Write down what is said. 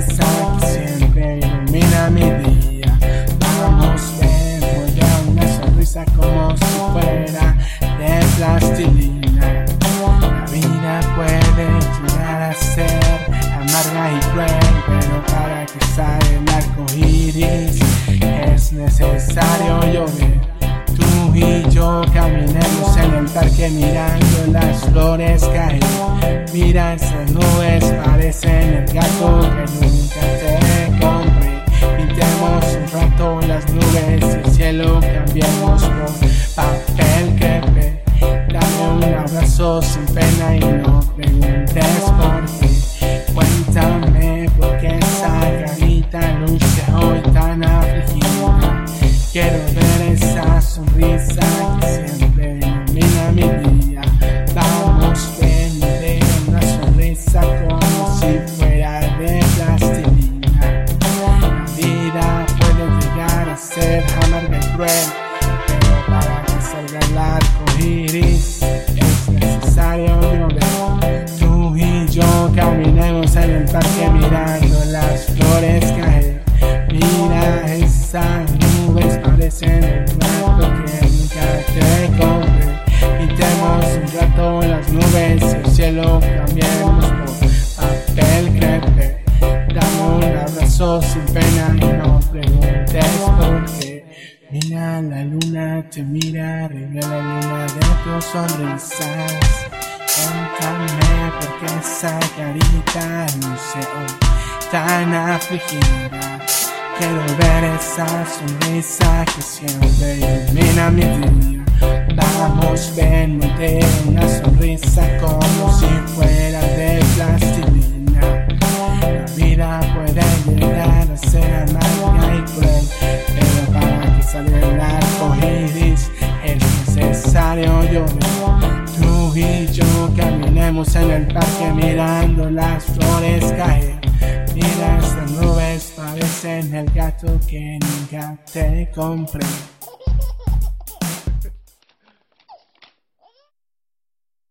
Siempre ilumina mi día. Vamos, ven, vuelve una sonrisa como si fuera de plastilina. La vida puede llegar a ser amarga y cruel, pero para que salga el arco iris es necesario llover. Tú y yo caminemos en el parque mirando las flores caer. Mira esas nubes, parecen el gato que nunca te compré. Pintemos un rato las nubes y el cielo cambiemos por papel crepe. Dame un abrazo sin pena y no preguntes por qué. Cuéntame por qué esa carita luce hoy tan afligida. Quiero ver esa sonrisa que siempre pero para que salga el arco iris es necesario llover. Tú y yo caminemos en el parque mirando las flores caer. Mira esas nubes parecen el rato que nunca te compré. Pintemos un rato las nubes y el cielo cambiemos por papel crepe. Dame un abrazo sin pena y no Mira la luna, te mira, revela la luna de tus sonrisas. Cuéntame por qué esa carita luce hoy tan afligida. Quiero ver esa sonrisa que siempre ilumina mi día. Vamos, ven, de una sonrisa como yo caminemos en el parque mirando las flores caer. Mira estas nubes parecen el gato que nunca te compré.